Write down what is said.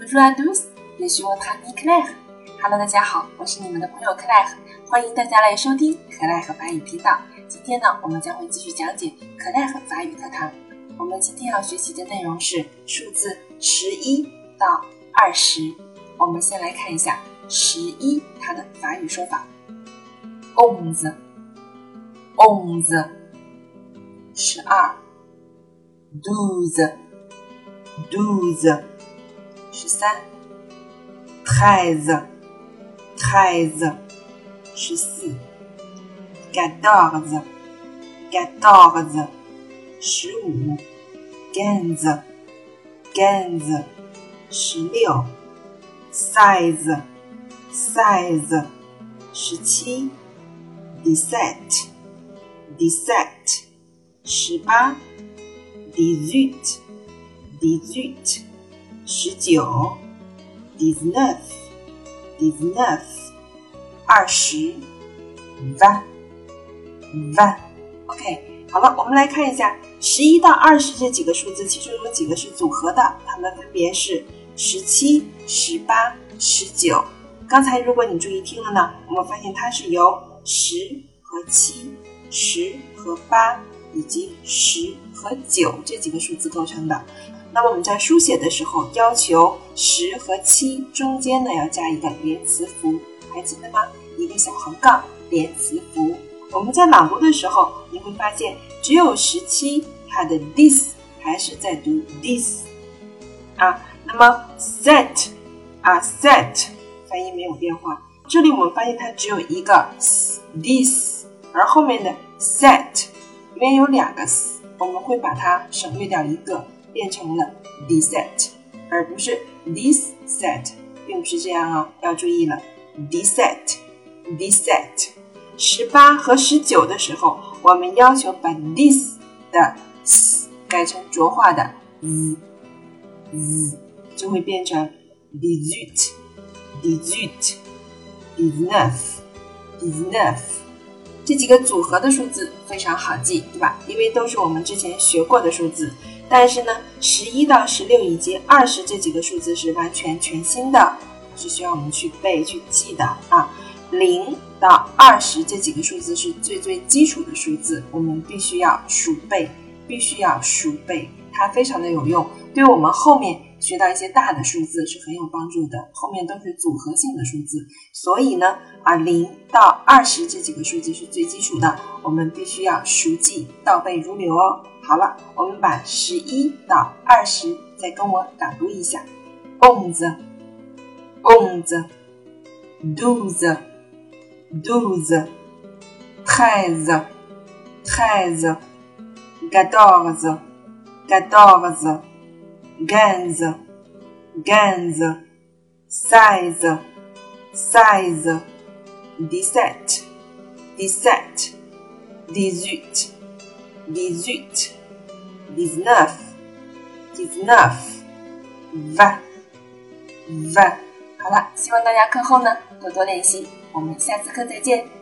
Bonjour à tous, je suis votre ami Claire. Hello，大家好，我是你们的朋友 Claire，欢迎大家来收听可奈和法语频道。今天呢，我们将会继续讲解可奈和法语课堂。我们今天要学习的内容是数字十一到二十。我们先来看一下十一它的法语说法：onze，onze，十二；douze，douze，十三；treize，treize，十四；quatorze，quatorze，十五；quinze，quinze，十六。size size 十七，dix-sept dix-sept 十八，dix-huit dix-huit 十九，dix-neuf dix-neuf 二十 van van ok 好了，我们来看一下十一到二十这几个数字，其中有几个是组合的，它们分别是。十七、十八、十九。刚才如果你注意听了呢，我们发现它是由十和七、十和八以及十和九这几个数字构成的。那么我们在书写的时候，要求十和七中间呢要加一个连词符，还记得吗？一个小横杠连词符。我们在朗读的时候，你会发现只有十七，它的 this 还是在读 this 啊。那么 set 啊 set 发音没有变化，这里我们发现它只有一个 this，而后面的 set 里面有两个 s，我们会把它省略掉一个，变成了 this set，而不是 this set，并不是这样啊，要注意了 this set this set。十八和十九的时候，我们要求把 this 的 s 改成浊化的 z z。就会变成 dix-huit, dix-huit, dix-neuf, dix-neuf，这几个组合的数字非常好记，对吧？因为都是我们之前学过的数字。但是呢，十一到十六以及二十这几个数字是完全全新的，是需要我们去背去记的啊。零到二十这几个数字是最最基础的数字，我们必须要熟背，必须要熟背，它非常的有用，对我们后面。学到一些大的数字是很有帮助的，后面都是组合性的数字，所以呢，啊，零到二十这几个数字是最基础的，我们必须要熟记，倒背如流哦。好了，我们把十一到二十再跟我朗读一下，on the on the do the do the has has have ：onze，douze，douze，treize，treize，quatorze，quatorze。quinze, quinze, seize, seize, dix-sept, dix-sept, dix-huit, dix-huit, dix-neuf, dix-neuf, vingt, vingt。好了，希望大家课后呢多多练习。我们下次课再见。